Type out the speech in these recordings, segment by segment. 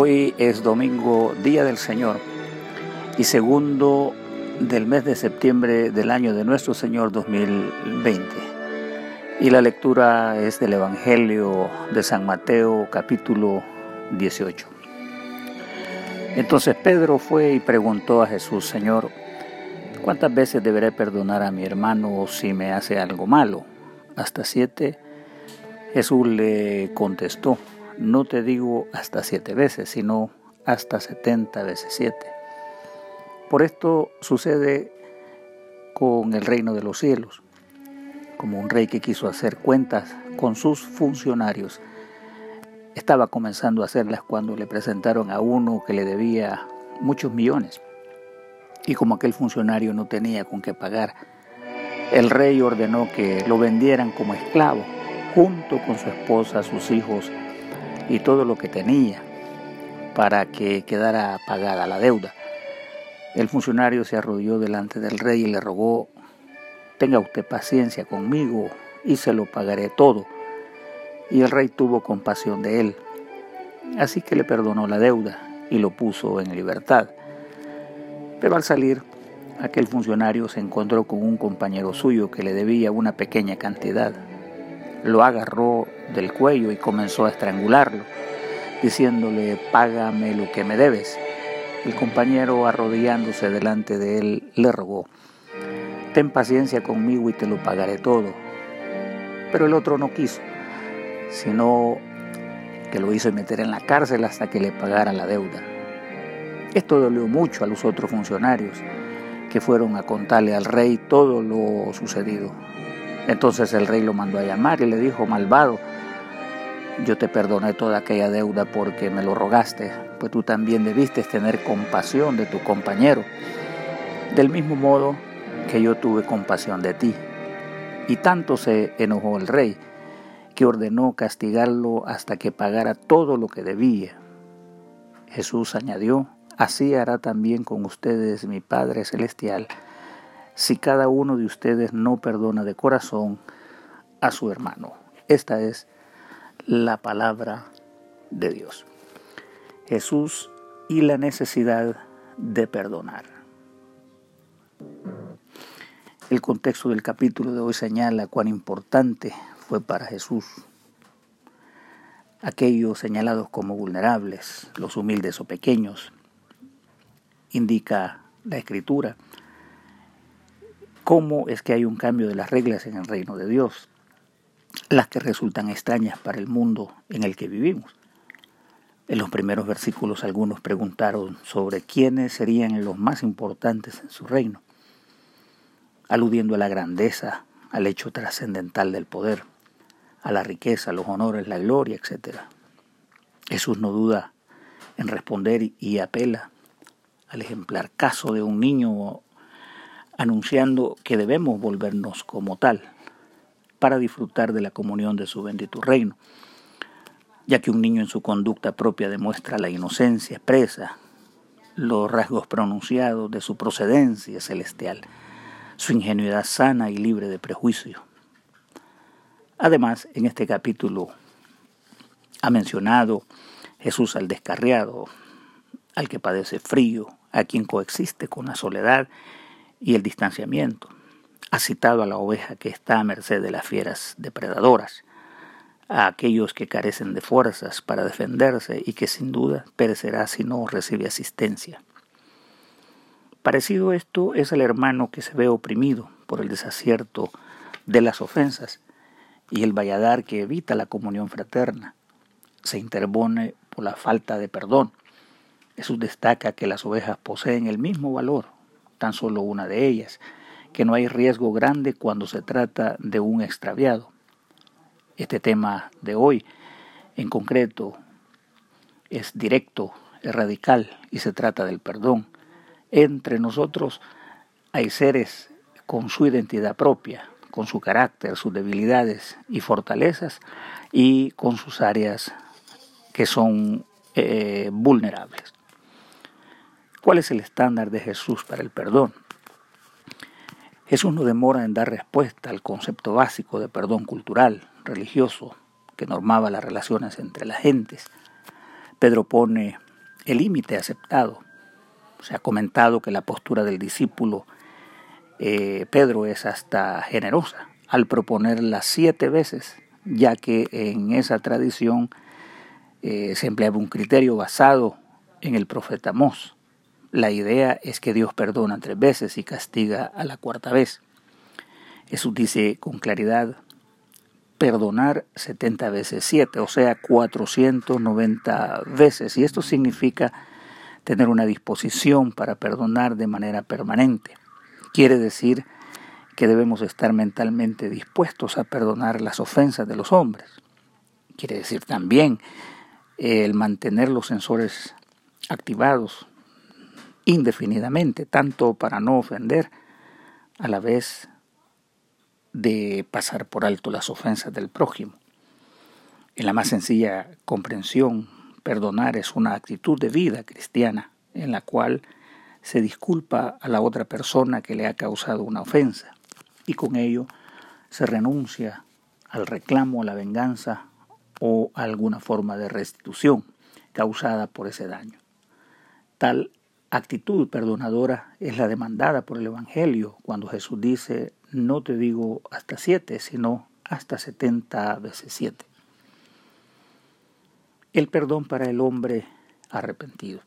Hoy es domingo, Día del Señor, y segundo del mes de septiembre del año de nuestro Señor 2020. Y la lectura es del Evangelio de San Mateo capítulo 18. Entonces Pedro fue y preguntó a Jesús, Señor, ¿cuántas veces deberé perdonar a mi hermano si me hace algo malo? ¿Hasta siete? Jesús le contestó, no te digo hasta siete veces, sino hasta setenta veces siete. Por esto sucede con el reino de los cielos, como un rey que quiso hacer cuentas con sus funcionarios. Estaba comenzando a hacerlas cuando le presentaron a uno que le debía muchos millones. Y como aquel funcionario no tenía con qué pagar, el rey ordenó que lo vendieran como esclavo, junto con su esposa, sus hijos y todo lo que tenía para que quedara pagada la deuda. El funcionario se arrodilló delante del rey y le rogó, tenga usted paciencia conmigo y se lo pagaré todo. Y el rey tuvo compasión de él, así que le perdonó la deuda y lo puso en libertad. Pero al salir, aquel funcionario se encontró con un compañero suyo que le debía una pequeña cantidad lo agarró del cuello y comenzó a estrangularlo, diciéndole, págame lo que me debes. El compañero, arrodillándose delante de él, le rogó, ten paciencia conmigo y te lo pagaré todo. Pero el otro no quiso, sino que lo hizo meter en la cárcel hasta que le pagara la deuda. Esto dolió mucho a los otros funcionarios, que fueron a contarle al rey todo lo sucedido. Entonces el rey lo mandó a llamar y le dijo, malvado, yo te perdoné toda aquella deuda porque me lo rogaste, pues tú también debiste tener compasión de tu compañero, del mismo modo que yo tuve compasión de ti. Y tanto se enojó el rey que ordenó castigarlo hasta que pagara todo lo que debía. Jesús añadió, así hará también con ustedes mi Padre Celestial si cada uno de ustedes no perdona de corazón a su hermano. Esta es la palabra de Dios. Jesús y la necesidad de perdonar. El contexto del capítulo de hoy señala cuán importante fue para Jesús aquellos señalados como vulnerables, los humildes o pequeños. Indica la escritura cómo es que hay un cambio de las reglas en el reino de Dios, las que resultan extrañas para el mundo en el que vivimos. En los primeros versículos algunos preguntaron sobre quiénes serían los más importantes en su reino, aludiendo a la grandeza, al hecho trascendental del poder, a la riqueza, los honores, la gloria, etc. Jesús no duda en responder y apela al ejemplar caso de un niño anunciando que debemos volvernos como tal para disfrutar de la comunión de su bendito reino, ya que un niño en su conducta propia demuestra la inocencia expresa, los rasgos pronunciados de su procedencia celestial, su ingenuidad sana y libre de prejuicio. Además, en este capítulo ha mencionado Jesús al descarriado, al que padece frío, a quien coexiste con la soledad y el distanciamiento. Ha citado a la oveja que está a merced de las fieras depredadoras, a aquellos que carecen de fuerzas para defenderse y que sin duda perecerá si no recibe asistencia. Parecido esto es el hermano que se ve oprimido por el desacierto de las ofensas y el valladar que evita la comunión fraterna. Se interpone por la falta de perdón. Jesús destaca que las ovejas poseen el mismo valor tan solo una de ellas, que no hay riesgo grande cuando se trata de un extraviado. Este tema de hoy, en concreto, es directo, es radical y se trata del perdón. Entre nosotros hay seres con su identidad propia, con su carácter, sus debilidades y fortalezas y con sus áreas que son eh, vulnerables. ¿Cuál es el estándar de Jesús para el perdón? Jesús no demora en dar respuesta al concepto básico de perdón cultural, religioso, que normaba las relaciones entre las gentes. Pedro pone el límite aceptado. Se ha comentado que la postura del discípulo eh, Pedro es hasta generosa al proponerla siete veces, ya que en esa tradición eh, se empleaba un criterio basado en el profeta Mos. La idea es que Dios perdona tres veces y castiga a la cuarta vez. Jesús dice con claridad, perdonar 70 veces 7, o sea, 490 veces. Y esto significa tener una disposición para perdonar de manera permanente. Quiere decir que debemos estar mentalmente dispuestos a perdonar las ofensas de los hombres. Quiere decir también el mantener los sensores activados indefinidamente, tanto para no ofender, a la vez de pasar por alto las ofensas del prójimo. En la más sencilla comprensión, perdonar es una actitud de vida cristiana en la cual se disculpa a la otra persona que le ha causado una ofensa y con ello se renuncia al reclamo, a la venganza o alguna forma de restitución causada por ese daño. Tal actitud perdonadora es la demandada por el Evangelio cuando Jesús dice, no te digo hasta siete, sino hasta setenta veces siete. El perdón para el hombre arrepentido.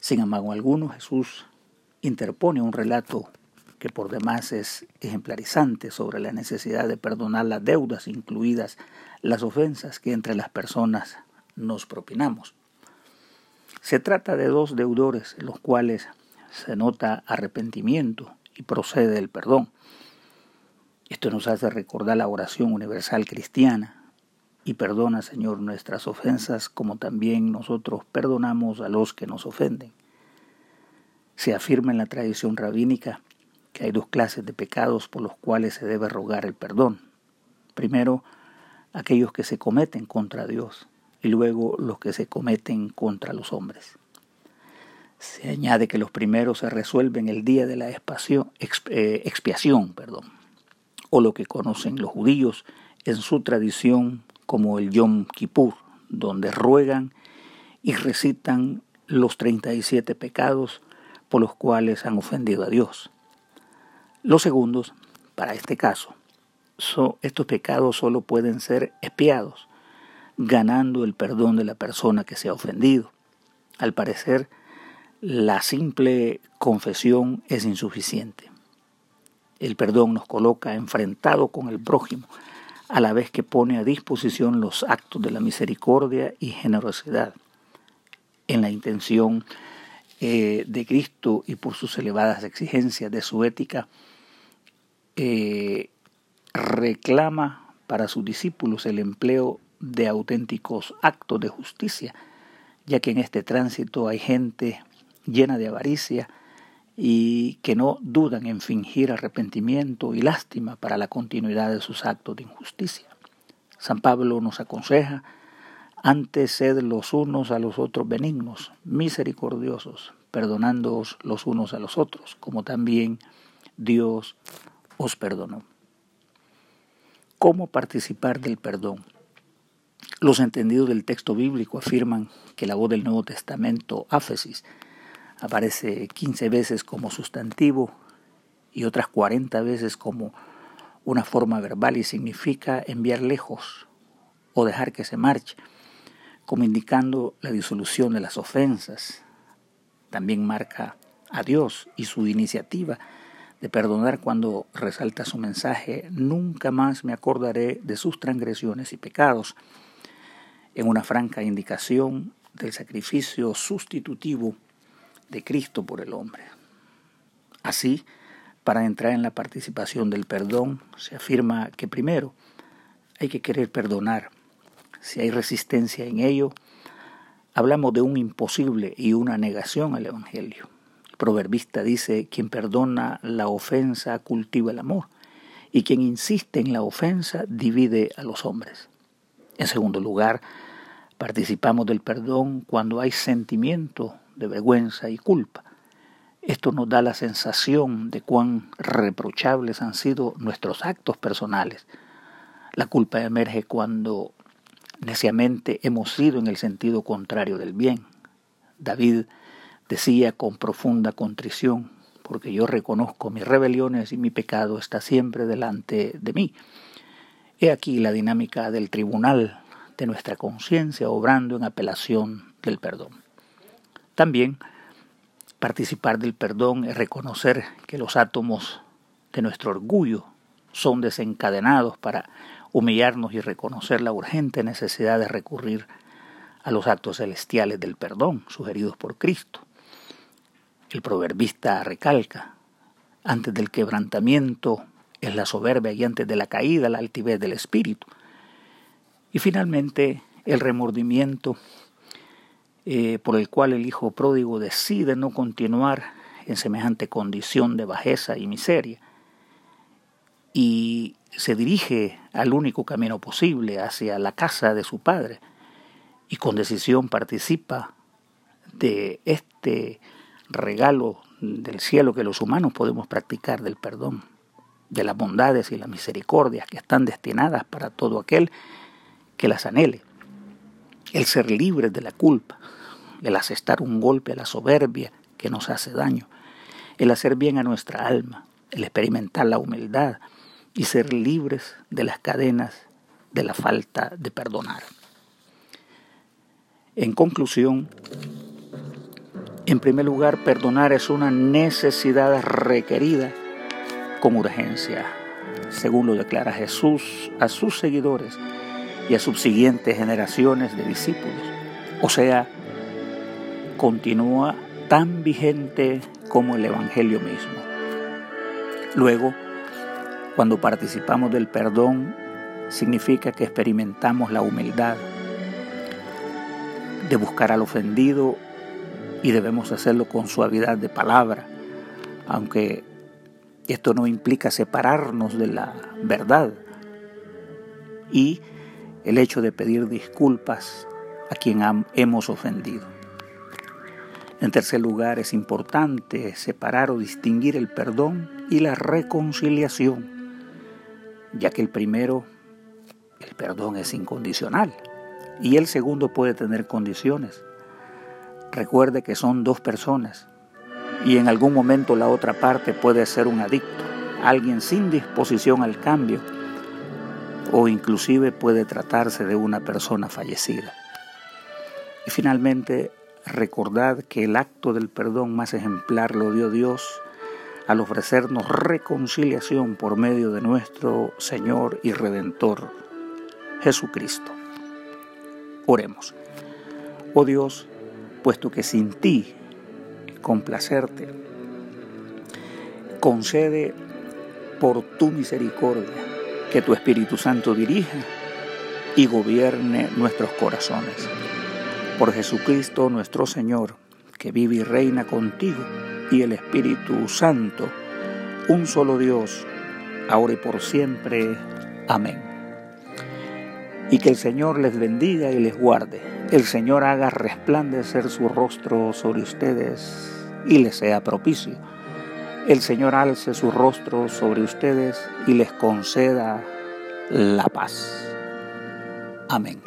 Sin embargo alguno, Jesús interpone un relato que por demás es ejemplarizante sobre la necesidad de perdonar las deudas, incluidas las ofensas que entre las personas nos propinamos. Se trata de dos deudores en los cuales se nota arrepentimiento y procede el perdón. Esto nos hace recordar la oración universal cristiana. Y perdona, Señor, nuestras ofensas como también nosotros perdonamos a los que nos ofenden. Se afirma en la tradición rabínica que hay dos clases de pecados por los cuales se debe rogar el perdón. Primero, aquellos que se cometen contra Dios y luego los que se cometen contra los hombres. Se añade que los primeros se resuelven el día de la eh, expiación, perdón, o lo que conocen los judíos en su tradición como el Yom Kippur, donde ruegan y recitan los 37 pecados por los cuales han ofendido a Dios. Los segundos, para este caso, estos pecados solo pueden ser espiados, ganando el perdón de la persona que se ha ofendido. Al parecer, la simple confesión es insuficiente. El perdón nos coloca enfrentado con el prójimo, a la vez que pone a disposición los actos de la misericordia y generosidad, en la intención eh, de Cristo y por sus elevadas exigencias de su ética, eh, reclama para sus discípulos el empleo de auténticos actos de justicia, ya que en este tránsito hay gente llena de avaricia y que no dudan en fingir arrepentimiento y lástima para la continuidad de sus actos de injusticia. San Pablo nos aconseja, antes sed los unos a los otros benignos, misericordiosos, perdonándoos los unos a los otros, como también Dios os perdonó. ¿Cómo participar del perdón? Los entendidos del texto bíblico afirman que la voz del Nuevo Testamento, áfesis, aparece 15 veces como sustantivo y otras 40 veces como una forma verbal y significa enviar lejos o dejar que se marche, como indicando la disolución de las ofensas. También marca a Dios y su iniciativa de perdonar cuando resalta su mensaje, nunca más me acordaré de sus transgresiones y pecados, en una franca indicación del sacrificio sustitutivo de Cristo por el hombre. Así, para entrar en la participación del perdón, se afirma que primero hay que querer perdonar. Si hay resistencia en ello, hablamos de un imposible y una negación al Evangelio proverbista dice, quien perdona la ofensa cultiva el amor, y quien insiste en la ofensa divide a los hombres. En segundo lugar, participamos del perdón cuando hay sentimiento de vergüenza y culpa. Esto nos da la sensación de cuán reprochables han sido nuestros actos personales. La culpa emerge cuando Neciamente hemos sido en el sentido contrario del bien. David decía con profunda contrición, porque yo reconozco mis rebeliones y mi pecado está siempre delante de mí. He aquí la dinámica del tribunal de nuestra conciencia obrando en apelación del perdón. También participar del perdón es reconocer que los átomos de nuestro orgullo son desencadenados para humillarnos y reconocer la urgente necesidad de recurrir a los actos celestiales del perdón sugeridos por Cristo. El proverbista recalca, antes del quebrantamiento es la soberbia y antes de la caída la altivez del espíritu. Y finalmente el remordimiento eh, por el cual el hijo pródigo decide no continuar en semejante condición de bajeza y miseria y se dirige al único camino posible hacia la casa de su padre y con decisión participa de este regalo del cielo que los humanos podemos practicar del perdón, de las bondades y las misericordias que están destinadas para todo aquel que las anhele. El ser libre de la culpa, el asestar un golpe a la soberbia que nos hace daño, el hacer bien a nuestra alma, el experimentar la humildad y ser libres de las cadenas de la falta de perdonar. En conclusión, en primer lugar, perdonar es una necesidad requerida con urgencia, según lo declara Jesús a sus seguidores y a subsiguientes generaciones de discípulos. O sea, continúa tan vigente como el Evangelio mismo. Luego, cuando participamos del perdón, significa que experimentamos la humildad de buscar al ofendido y debemos hacerlo con suavidad de palabra, aunque esto no implica separarnos de la verdad y el hecho de pedir disculpas a quien hemos ofendido. En tercer lugar, es importante separar o distinguir el perdón y la reconciliación, ya que el primero, el perdón es incondicional, y el segundo puede tener condiciones. Recuerde que son dos personas y en algún momento la otra parte puede ser un adicto, alguien sin disposición al cambio o inclusive puede tratarse de una persona fallecida. Y finalmente, recordad que el acto del perdón más ejemplar lo dio Dios al ofrecernos reconciliación por medio de nuestro Señor y Redentor Jesucristo. Oremos. Oh Dios, puesto que sin ti complacerte, concede por tu misericordia que tu Espíritu Santo dirija y gobierne nuestros corazones. Por Jesucristo nuestro Señor, que vive y reina contigo, y el Espíritu Santo, un solo Dios, ahora y por siempre. Amén y que el Señor les bendiga y les guarde. El Señor haga resplandecer su rostro sobre ustedes y les sea propicio. El Señor alce su rostro sobre ustedes y les conceda la paz. Amén.